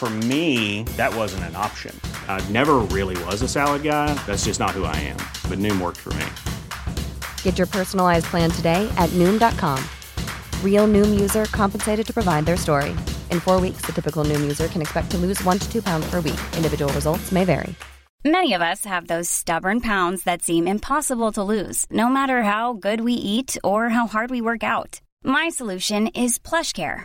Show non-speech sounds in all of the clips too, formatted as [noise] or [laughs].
For me, that wasn't an option. I never really was a salad guy. That's just not who I am. But Noom worked for me. Get your personalized plan today at Noom.com. Real Noom user compensated to provide their story. In four weeks, the typical Noom user can expect to lose one to two pounds per week. Individual results may vary. Many of us have those stubborn pounds that seem impossible to lose, no matter how good we eat or how hard we work out. My solution is PlushCare.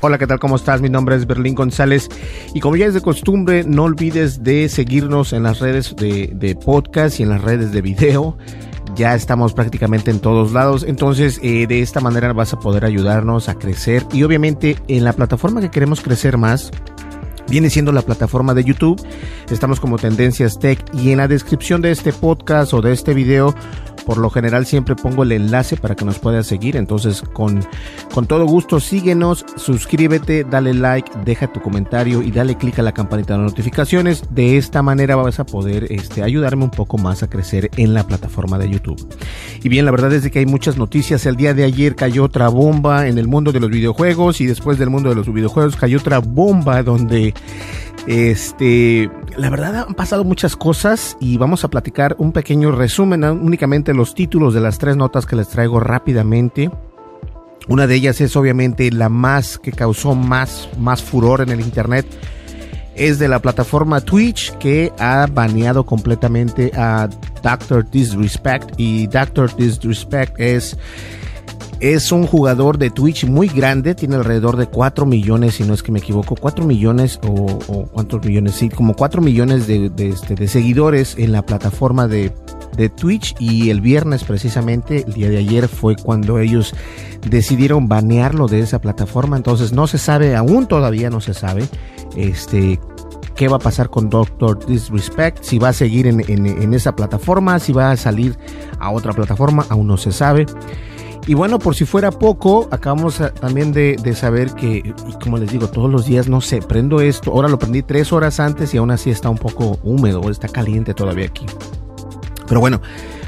Hola, ¿qué tal? ¿Cómo estás? Mi nombre es Berlín González y como ya es de costumbre, no olvides de seguirnos en las redes de, podcast y en las redes de video. Ya estamos prácticamente en todos lados, entonces eh, de esta manera vas a poder ayudarnos a crecer y obviamente en la plataforma que queremos crecer más, viene siendo la plataforma de YouTube. Estamos como Tendencias Tech y en la descripción de este podcast o de este video por lo general siempre pongo el enlace para que nos puedas seguir. Entonces, con, con todo gusto, síguenos, suscríbete, dale like, deja tu comentario y dale click a la campanita de notificaciones. De esta manera vas a poder este, ayudarme un poco más a crecer en la plataforma de YouTube. Y bien, la verdad es que hay muchas noticias. El día de ayer cayó otra bomba en el mundo de los videojuegos y después del mundo de los videojuegos cayó otra bomba donde este, la verdad han pasado muchas cosas y vamos a platicar un pequeño resumen, únicamente los títulos de las tres notas que les traigo rápidamente. Una de ellas es obviamente la más que causó más, más furor en el internet. Es de la plataforma Twitch que ha baneado completamente a Doctor Disrespect. Y Doctor Disrespect es es un jugador de Twitch muy grande, tiene alrededor de 4 millones, si no es que me equivoco, 4 millones o, cuántos millones, sí, como 4 millones de, este, de seguidores en la plataforma de, Twitch y el viernes precisamente, el día de ayer fue cuando ellos decidieron banearlo de esa plataforma, entonces no se sabe, aún todavía no se sabe, este, qué va a pasar con Doctor Disrespect, si va a seguir en esa plataforma, si va a salir a otra plataforma, aún no se sabe. Y bueno, por si fuera poco, acabamos también de, saber que, como les digo, todos los días, no sé, prendo esto, ahora lo prendí tres horas antes y aún así está un poco húmedo, está caliente todavía aquí. Pero bueno,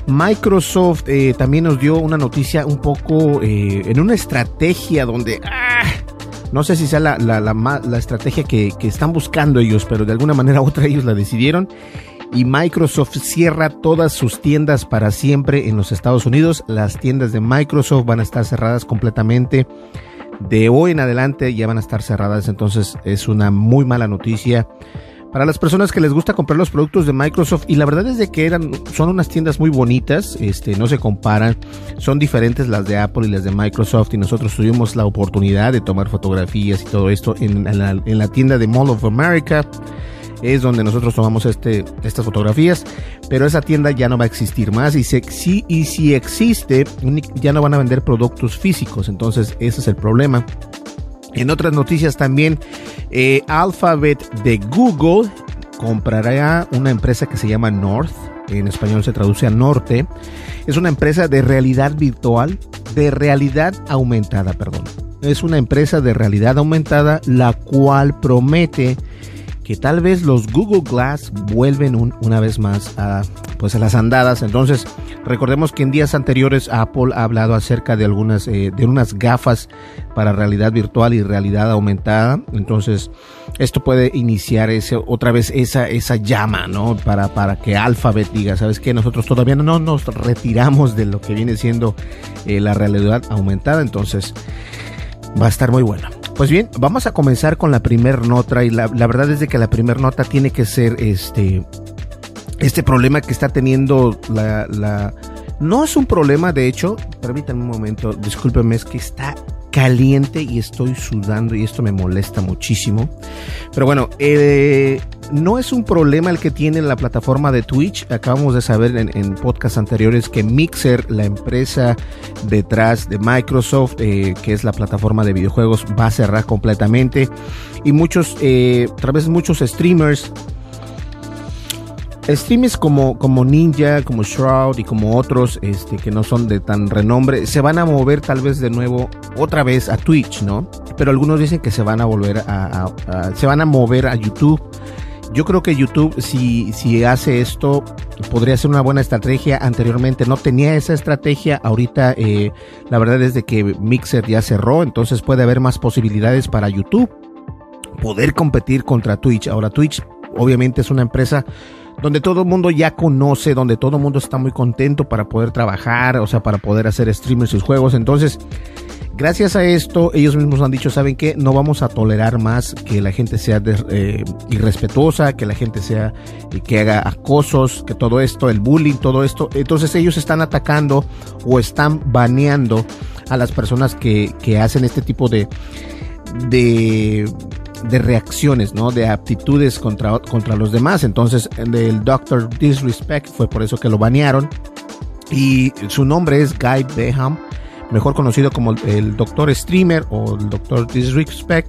Microsoft eh, también nos dio una noticia un poco eh, en una estrategia donde... ¡ah! no sé si sea la, la, la, estrategia que, que, están buscando ellos, pero de alguna manera u otra ellos la decidieron y Microsoft cierra todas sus tiendas para siempre en los Estados Unidos. Las tiendas de Microsoft van a estar cerradas completamente. De hoy en adelante ya van a estar cerradas, entonces es una muy mala noticia para las personas que les gusta comprar los productos de Microsoft y la verdad es de que eran son unas tiendas muy bonitas, este no se comparan, son diferentes las de Apple y las de Microsoft y nosotros tuvimos la oportunidad de tomar fotografías y todo esto en, en la tienda de Mall of America es donde nosotros tomamos este, estas fotografías, pero esa tienda ya no va a existir más y, si, y si existe, ya no van a vender productos físicos, entonces ese es el problema. En otras noticias también, eh, Alphabet de Google comprará una empresa que se llama North, en español se traduce a norte, es una empresa de realidad virtual, de realidad aumentada, perdón. Es una empresa de realidad aumentada la cual promete que tal vez los Google Glass vuelven una vez más a, pues a las andadas. Entonces, recordemos que en días anteriores Apple ha hablado acerca de algunas, eh, de unas gafas para realidad virtual y realidad aumentada. Entonces, esto puede iniciar otra vez esa, esa llama, ¿no? Para, para que Alphabet diga, ¿sabes qué? Nosotros todavía no nos retiramos de lo que viene siendo eh, la realidad aumentada. Entonces, va a estar muy bueno. Pues bien, vamos a comenzar con la primer nota y la, verdad es de que la primer nota tiene que ser este este problema que está teniendo la, la... No es un problema, de hecho, permítanme un momento, discúlpenme, es que está caliente y estoy sudando y esto me molesta muchísimo. Pero bueno, eh, no es un problema el que tiene la plataforma de Twitch. Acabamos de saber en, en podcasts anteriores que Mixer, la empresa detrás de Microsoft, eh, que es la plataforma de videojuegos, va a cerrar completamente. Y muchos, eh, tal vez muchos streamers streamers como, como Ninja, como Shroud y como otros este, que no son de tan renombre, se van a mover tal vez de nuevo otra vez a Twitch, ¿no? Pero algunos dicen que se van a volver a, se van a mover a YouTube. Yo creo que YouTube, si, si hace esto, podría ser una buena estrategia. Anteriormente no tenía esa estrategia. Ahorita, eh, la verdad es de que Mixer ya cerró, entonces puede haber más posibilidades para YouTube poder competir contra Twitch. Ahora, Twitch obviamente es una empresa donde todo el mundo ya conoce, donde todo el mundo está muy contento para poder trabajar, o sea, para poder hacer streamers sus juegos. Entonces, gracias a esto, ellos mismos han dicho, ¿saben qué? No vamos a tolerar más que la gente sea eh, irrespetuosa, que la gente sea, eh, que haga acosos, que todo esto, el bullying, todo esto. Entonces ellos están atacando o están baneando a las personas que, que hacen este tipo de, de reacciones, ¿no? De aptitudes contra, contra los demás. Entonces, el Doctor Disrespect fue por eso que lo banearon. Y su nombre es Guy Beham, mejor conocido como el Doctor Streamer o el Doctor Disrespect.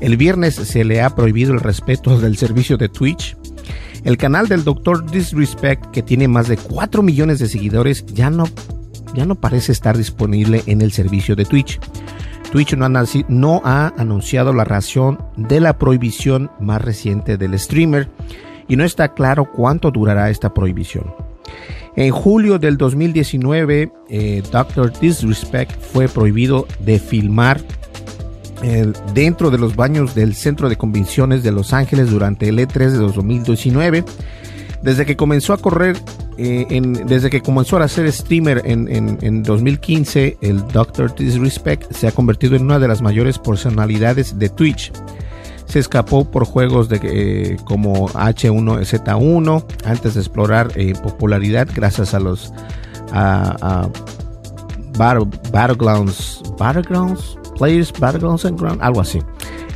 El viernes se le ha prohibido el respeto del servicio de Twitch. El canal del Doctor Disrespect, que tiene más de 4 millones de seguidores, ya no, ya no parece estar disponible en el servicio de Twitch. Twitch no ha, anunciado la razón de la prohibición más reciente del streamer y no está claro cuánto durará esta prohibición. En julio del 2019, eh, Dr. Disrespect fue prohibido de filmar eh, dentro de los baños del Centro de Convenciones de Los Ángeles durante el E3 de 2019. Desde que comenzó a correr eh, desde que comenzó a ser streamer en, 2015, el Dr. Disrespect se ha convertido en una de las mayores personalidades de Twitch. Se escapó por juegos de, eh, como H1Z1 antes de explorar eh, popularidad gracias a los Battlegrounds, Battlegrounds, Players Battlegrounds and Ground, algo así.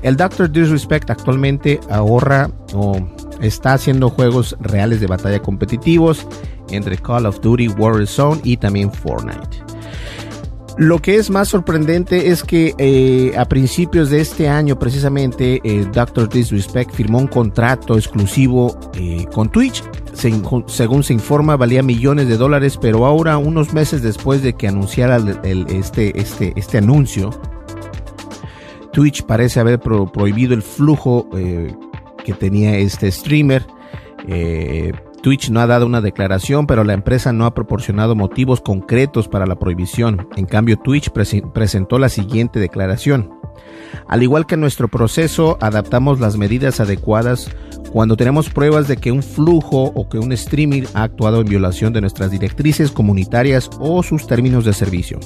El Dr. Disrespect actualmente ahorra o está haciendo juegos reales de batalla competitivos entre Call of Duty Warzone y también Fortnite. Lo que es más sorprendente es que eh, a principios de este año precisamente eh, Dr. Disrespect firmó un contrato exclusivo eh, con Twitch. según se informa valía millones de dólares, pero ahora unos meses después de que anunciara este, este, este anuncio, Twitch parece haber prohibido el flujo que tenía este streamer. Eh, Twitch no ha dado una declaración, pero la empresa no ha proporcionado motivos concretos para la prohibición. En cambio, Twitch presentó la siguiente declaración. Al igual que nuestro proceso, adaptamos las medidas adecuadas cuando tenemos pruebas de que un flujo o que un streaming ha actuado en violación de nuestras directrices comunitarias o sus términos de servicio.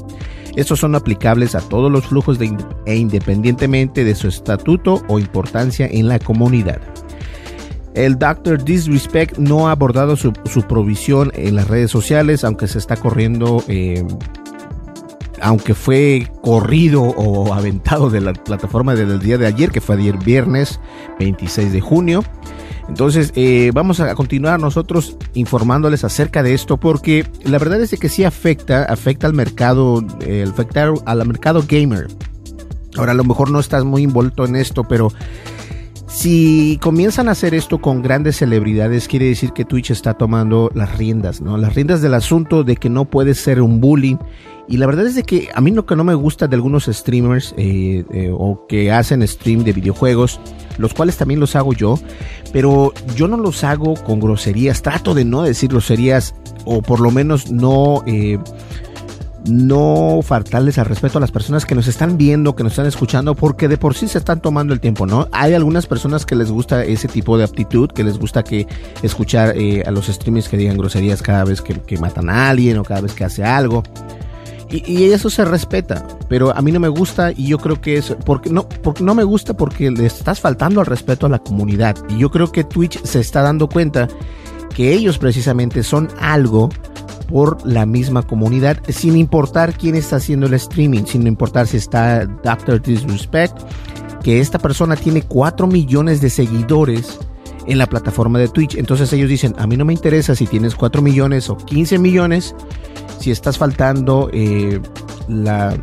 Estos son aplicables a todos los flujos e independientemente de su estatuto o importancia en la comunidad. El Dr. Disrespect no ha abordado su, provisión en las redes sociales, aunque se está corriendo, eh, aunque fue corrido o aventado de la plataforma desde el día de ayer, que fue ayer viernes 26 de junio. Entonces, eh, vamos a continuar nosotros informándoles acerca de esto porque la verdad es que sí afecta, afecta al mercado, eh, afecta al mercado gamer. Ahora, a lo mejor no estás muy envuelto en esto, pero si comienzan a hacer esto con grandes celebridades, quiere decir que Twitch está tomando las riendas, ¿no? Las riendas del asunto de que no puede ser un bullying. Y la verdad es de que a mí lo que no me gusta de algunos streamers eh, eh, o que hacen stream de videojuegos, los cuales también los hago yo, pero yo no los hago con groserías, trato de no decir groserías o por lo menos no... Eh, no faltarles al respeto a las personas que nos están viendo, que nos están escuchando, porque de por sí se están tomando el tiempo, ¿no? Hay algunas personas que les gusta ese tipo de aptitud, que les gusta que escuchar eh, a los streamers que digan groserías cada vez que, matan a alguien o cada vez que hace algo. Y, eso se respeta, pero a mí no me gusta y yo creo que es porque no, porque no me gusta porque le estás faltando al respeto a la comunidad. Y yo creo que Twitch se está dando cuenta que ellos precisamente son algo por la misma comunidad, sin importar quién está haciendo el streaming, sin importar si está Dr. Disrespect, que esta persona tiene 4 millones de seguidores en la plataforma de Twitch. Entonces ellos dicen, a mí no me interesa si tienes 4 millones o 15 millones, si estás faltando eh, la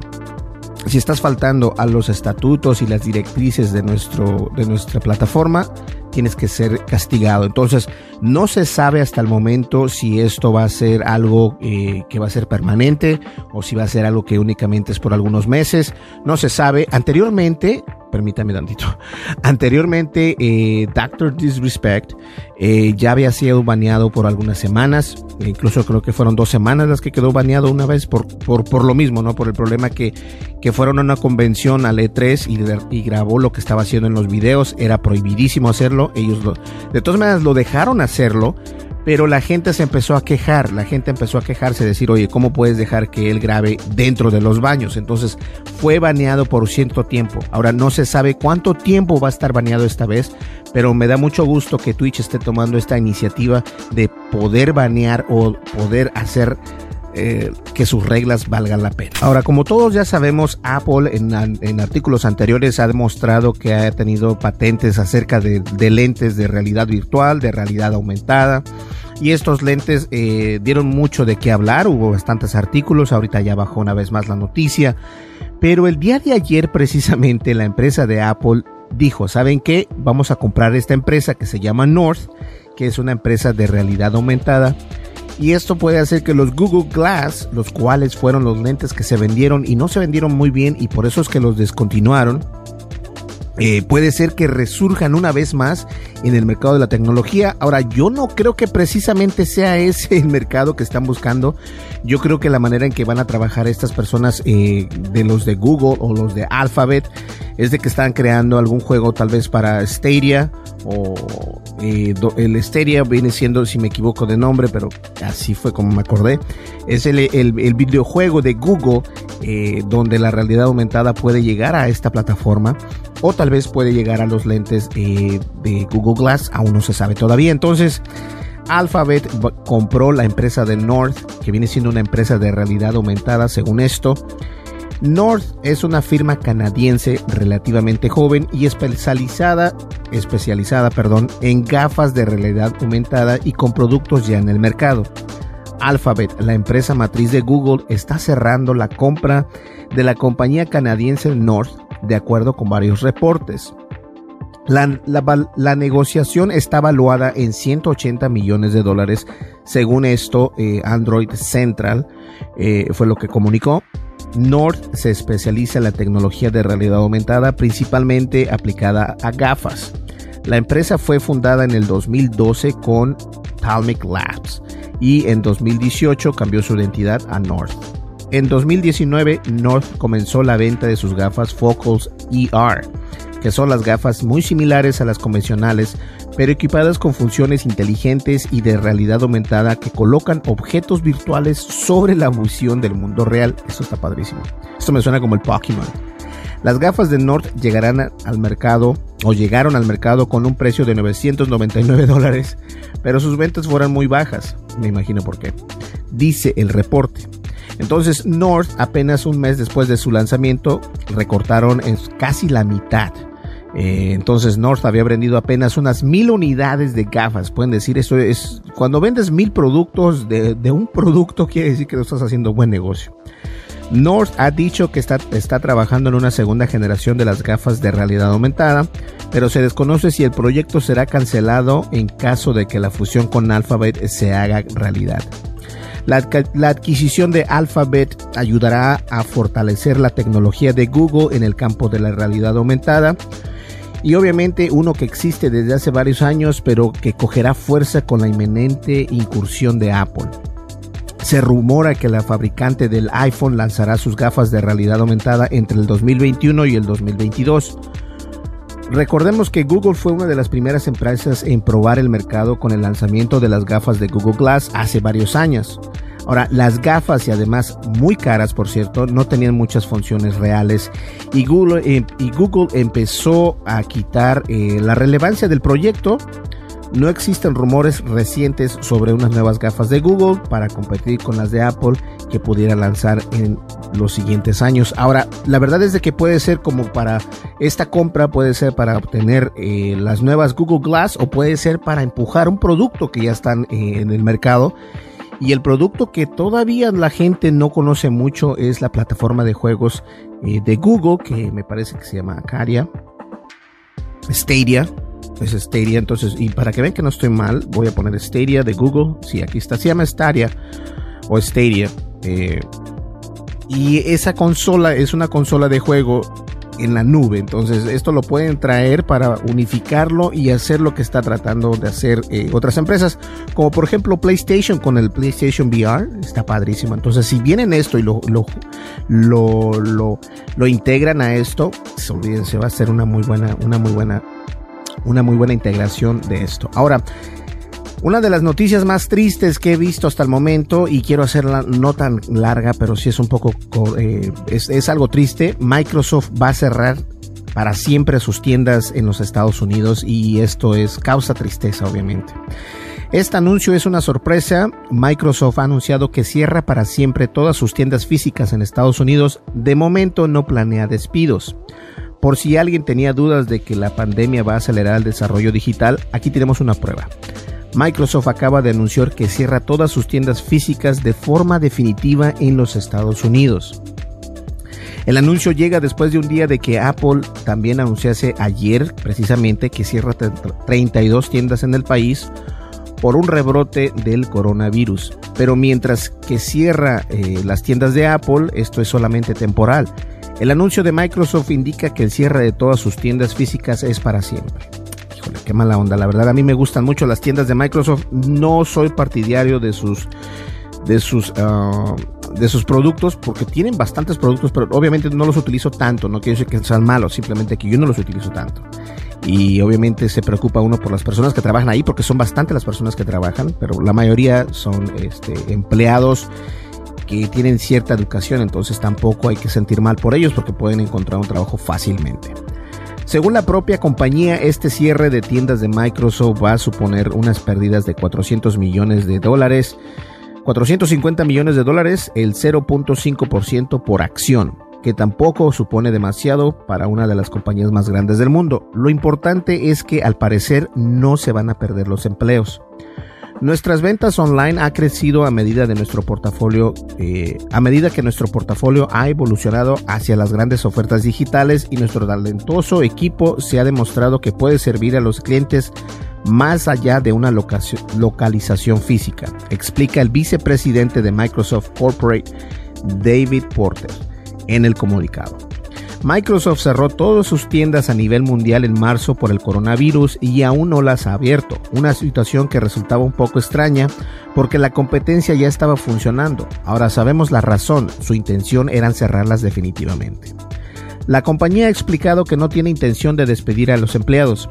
si estás faltando a los estatutos y las directrices de, nuestro, de nuestra plataforma, tienes que ser castigado. Entonces, no se sabe hasta el momento si esto va a ser algo eh, que va a ser permanente o si va a ser algo que únicamente es por algunos meses. No se sabe. Anteriormente, permítame tantito. [laughs] Anteriormente, eh, Doctor Disrespect eh, ya había sido baneado por algunas semanas. Incluso creo que fueron dos semanas las que quedó baneado una vez por, por, por lo mismo, ¿no? Por el problema que, que fueron a una convención al E3 y, y grabó lo que estaba haciendo en los videos. Era prohibidísimo hacerlo. Ellos lo, de todas maneras lo dejaron hacerlo pero la gente se empezó a quejar, la gente empezó a quejarse, decir, oye, ¿cómo puedes dejar que él grabe dentro de los baños? Entonces fue baneado por cierto tiempo. Ahora no se sabe cuánto tiempo va a estar baneado esta vez, pero me da mucho gusto que Twitch esté tomando esta iniciativa de poder banear o poder hacer eh, que sus reglas valgan la pena. Ahora, como todos ya sabemos, Apple en, artículos anteriores ha demostrado que ha tenido patentes acerca de, de, lentes de realidad virtual, de realidad aumentada. Y estos lentes eh, dieron mucho de qué hablar, hubo bastantes artículos, ahorita ya bajó una vez más la noticia. Pero el día de ayer precisamente la empresa de Apple dijo, ¿saben qué? Vamos a comprar esta empresa que se llama North, que es una empresa de realidad aumentada y esto puede hacer que los Google Glass, los cuales fueron los lentes que se vendieron y no se vendieron muy bien y por eso es que los descontinuaron, eh, puede ser que resurjan una vez más en el mercado de la tecnología. Ahora, yo no creo que precisamente sea ese el mercado que están buscando. Yo creo que la manera en que van a trabajar estas personas eh, de los de Google o los de Alphabet es de que están creando algún juego tal vez para Stadia o eh, el Stadia viene siendo, si me equivoco de nombre, pero así fue como me acordé, es el, el, videojuego de Google eh, donde la realidad aumentada puede llegar a esta plataforma o tal vez puede llegar a los lentes eh, de Google Glass, aún no se sabe todavía. Entonces, Alphabet compró la empresa de North, que viene siendo una empresa de realidad aumentada según esto. North es una firma canadiense relativamente joven y especializada, especializada perdón, en gafas de realidad aumentada y con productos ya en el mercado. Alphabet, la empresa matriz de Google, está cerrando la compra de la compañía canadiense North, de acuerdo con varios reportes. La, negociación está valuada en 180 millones de dólares. Según esto, eh, Android Central eh, fue lo que comunicó. North se especializa en la tecnología de realidad aumentada, principalmente aplicada a gafas. La empresa fue fundada en el 2012 con Talmic Labs y en 2018 cambió su identidad a North. En 2019, North comenzó la venta de sus gafas Focals ER, que son las gafas muy similares a las convencionales, pero equipadas con funciones inteligentes y de realidad aumentada que colocan objetos virtuales sobre la visión del mundo real. Eso está padrísimo. Esto me suena como el Pokémon. Las gafas de North llegarán al mercado o llegaron al mercado con un precio de 999 dólares, pero sus ventas fueron muy bajas, me imagino por qué. Dice el reporte. Entonces North, apenas un mes después de su lanzamiento, recortaron en casi la mitad. Eh, entonces North había vendido apenas unas mil unidades de gafas. Pueden decir eso es cuando vendes mil productos de, un producto quiere decir que lo estás haciendo buen negocio. North ha dicho que está, está, trabajando en una segunda generación de las gafas de realidad aumentada, pero se desconoce si el proyecto será cancelado en caso de que la fusión con Alphabet se haga realidad. La, adquisición de Alphabet ayudará a fortalecer la tecnología de Google en el campo de la realidad aumentada y obviamente uno que existe desde hace varios años pero que cogerá fuerza con la inminente incursión de Apple. Se rumora que la fabricante del iPhone lanzará sus gafas de realidad aumentada entre el 2021 y el 2022. Recordemos que Google fue una de las primeras empresas en probar el mercado con el lanzamiento de las gafas de Google Glass hace varios años. Ahora, las gafas y además muy caras, por cierto, no tenían muchas funciones reales y Google, eh, empezó a quitar eh, la relevancia del proyecto no existen rumores recientes sobre unas nuevas gafas de Google para competir con las de Apple que pudiera lanzar en los siguientes años. Ahora, la verdad es de que puede ser como para esta compra, puede ser para obtener eh, las nuevas Google Glass o puede ser para empujar un producto que ya están en el mercado. Y el producto que todavía la gente no conoce mucho es la plataforma de juegos eh, de Google, que me parece que se llama Acaria. Stadia, es Stadia, entonces, y para que vean que no estoy mal, voy a poner Stadia de Google. Sí, aquí está, se llama Stadia o Stadia. Eh, y esa consola es una consola de juego en la nube. Entonces, esto lo pueden traer para unificarlo y hacer lo que está tratando de hacer eh, otras empresas, como por ejemplo PlayStation con el PlayStation VR. Está padrísimo. Entonces, si vienen esto y lo, lo, lo, lo, integran a esto, pues, olvídense, va a ser una muy buena, una muy buena, una muy buena integración de esto. Ahora, una de las noticias más tristes que he visto hasta el momento, y quiero hacerla no tan larga, pero sí es un poco, eh, es, algo triste, Microsoft va a cerrar para siempre sus tiendas en los Estados Unidos y esto es causa tristeza obviamente. Este anuncio es una sorpresa. Microsoft ha anunciado que cierra para siempre todas sus tiendas físicas en Estados Unidos. De momento no planea despidos. Por si alguien tenía dudas de que la pandemia va a acelerar el desarrollo digital, aquí tenemos una prueba. Microsoft acaba de anunciar que cierra todas sus tiendas físicas de forma definitiva en los Estados Unidos. El anuncio llega después de un día de que Apple también anunciase ayer precisamente que cierra 32 tiendas en el país por un rebrote del coronavirus. Pero mientras que cierra eh, las tiendas de Apple, esto es solamente temporal. El anuncio de Microsoft indica que el cierre de todas sus tiendas físicas es para siempre qué mala onda. La verdad, a mí me gustan mucho las tiendas de Microsoft. No soy partidario de sus de sus ah, de sus productos porque tienen bastantes productos, pero obviamente no los utilizo tanto. No quiero decir que sean malos, simplemente que yo no los utilizo tanto. Y obviamente se preocupa uno por las personas que trabajan ahí, porque son bastantes las personas que trabajan, pero la mayoría son este, empleados que tienen cierta educación, entonces tampoco hay que sentir mal por ellos porque pueden encontrar un trabajo fácilmente. Según la propia compañía, este cierre de tiendas de Microsoft va a suponer unas pérdidas de 400 millones de dólares, 450 millones de dólares, el 0.5% por acción, que tampoco supone demasiado para una de las compañías más grandes del mundo. Lo importante es que al parecer no se van a perder los empleos. Nuestras ventas online ha crecido a medida de nuestro portafolio, eh, a medida que nuestro portafolio ha evolucionado hacia las grandes ofertas digitales y nuestro talentoso equipo se ha demostrado que puede servir a los clientes más allá de una localización física, explica el vicepresidente de Microsoft Corporate, David Porter, en el comunicado. Microsoft cerró todas sus tiendas a nivel mundial en marzo por el coronavirus y aún no las ha abierto, una situación que resultaba un poco extraña porque la competencia ya estaba funcionando. Ahora sabemos la razón, su intención era cerrarlas definitivamente. La compañía ha explicado que no tiene intención de despedir a los empleados.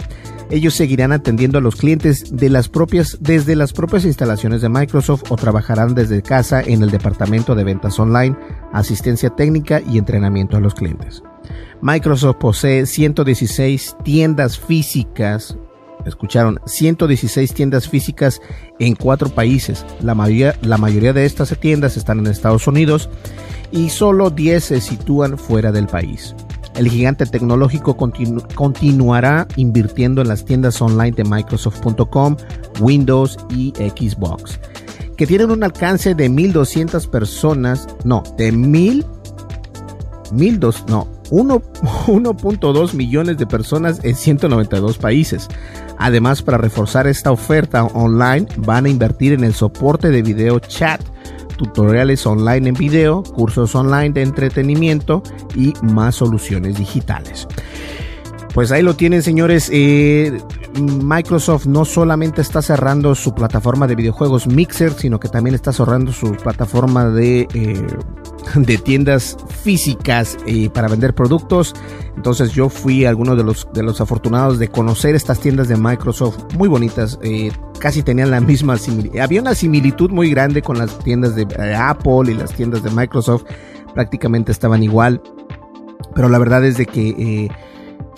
Ellos seguirán atendiendo a los clientes de las propias, desde las propias instalaciones de Microsoft o trabajarán desde casa en el departamento de ventas online, asistencia técnica y entrenamiento a los clientes. Microsoft posee 116 tiendas físicas. Escucharon, 116 tiendas físicas en cuatro países. La mayoría, la mayoría de estas tiendas están en Estados Unidos y solo 10 se sitúan fuera del país. El gigante tecnológico continuará invirtiendo en las tiendas online de Microsoft.com, Windows y Xbox, que tienen un alcance de 1.200 personas, no, de 1.000, 1.200, no, 1.2 [laughs] millones de personas en 192 países. Además, para reforzar esta oferta online, van a invertir en el soporte de video chat, tutoriales online en video, cursos online de entretenimiento y más soluciones digitales. Pues ahí lo tienen, señores. Eh, Microsoft no solamente está cerrando su plataforma de videojuegos Mixer, sino que también está cerrando su plataforma de, eh, de tiendas físicas eh, para vender productos. Entonces yo fui alguno de los, de los afortunados de conocer estas tiendas de Microsoft muy bonitas. casi tenían la misma similitud. Había una similitud muy grande con las tiendas de Apple y las tiendas de Microsoft. Prácticamente estaban igual. Pero la verdad es de que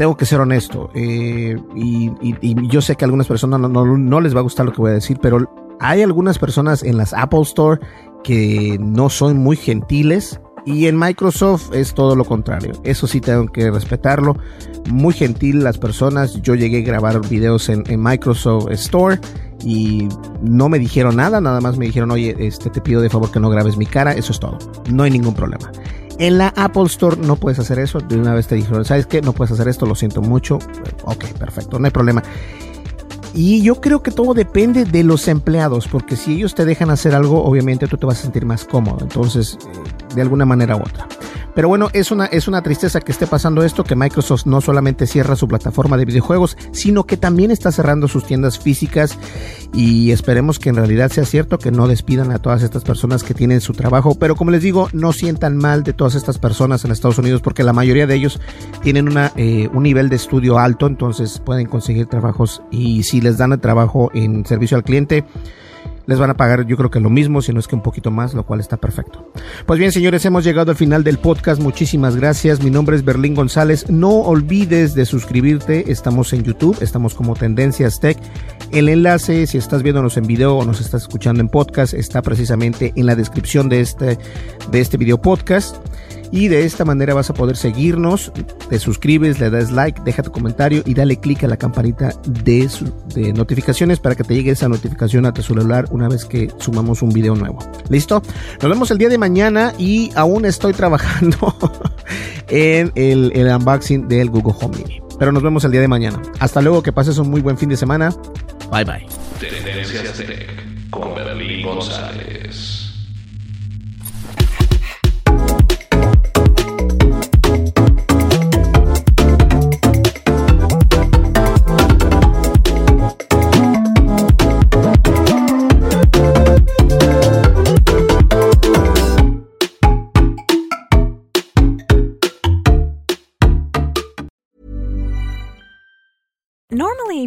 tengo que ser honesto. Eh, y, y, y, yo sé que a algunas personas no, no, no, les va a gustar lo que voy a decir, pero hay algunas personas en las Apple Store que no son muy gentiles. Y en Microsoft es todo lo contrario. Eso sí tengo que respetarlo. Muy gentil las personas. Yo llegué a grabar videos en, en Microsoft Store y no me dijeron nada, nada más me dijeron, oye, este, te pido de favor que no grabes mi cara, eso es todo, no hay ningún problema. En la Apple Store no puedes hacer eso, de una vez te dijeron, ¿sabes qué? No puedes hacer esto, lo siento mucho, ok, perfecto, no hay problema. Y yo creo que todo depende de los empleados, porque si ellos te dejan hacer algo, obviamente tú te vas a sentir más cómodo, entonces, eh, de alguna manera u otra. Pero bueno, es una, es una tristeza que esté pasando esto, que Microsoft no solamente cierra su plataforma de videojuegos, sino que también está cerrando sus tiendas físicas y esperemos que en realidad sea cierto, que no despidan a todas estas personas que tienen su trabajo. Pero como les digo, no sientan mal de todas estas personas en Estados Unidos porque la mayoría de ellos tienen una, eh, un nivel de estudio alto, entonces pueden conseguir trabajos y si les dan el trabajo en servicio al cliente, les van a pagar yo creo que lo mismo, si no es que un poquito más, lo cual está perfecto. Pues bien, señores, hemos llegado al final del podcast. Muchísimas gracias. Mi nombre es Berlín González. No olvides de suscribirte. Estamos en YouTube, estamos como Tendencias Tech. El enlace, si estás viéndonos en video o nos estás escuchando en podcast, está precisamente en la descripción de este, de este video podcast y de esta manera vas a poder seguirnos, te suscribes, le das like, deja tu comentario y dale clic a la campanita de, de notificaciones para que te llegue esa notificación a tu celular una vez que sumamos un video nuevo. ¿Listo? Nos vemos el día de mañana y aún estoy trabajando [laughs] en el, unboxing del Google Home Mini. Pero nos vemos el día de mañana. Hasta luego, que pases un muy buen fin de semana. Bye bye. Tendencias González.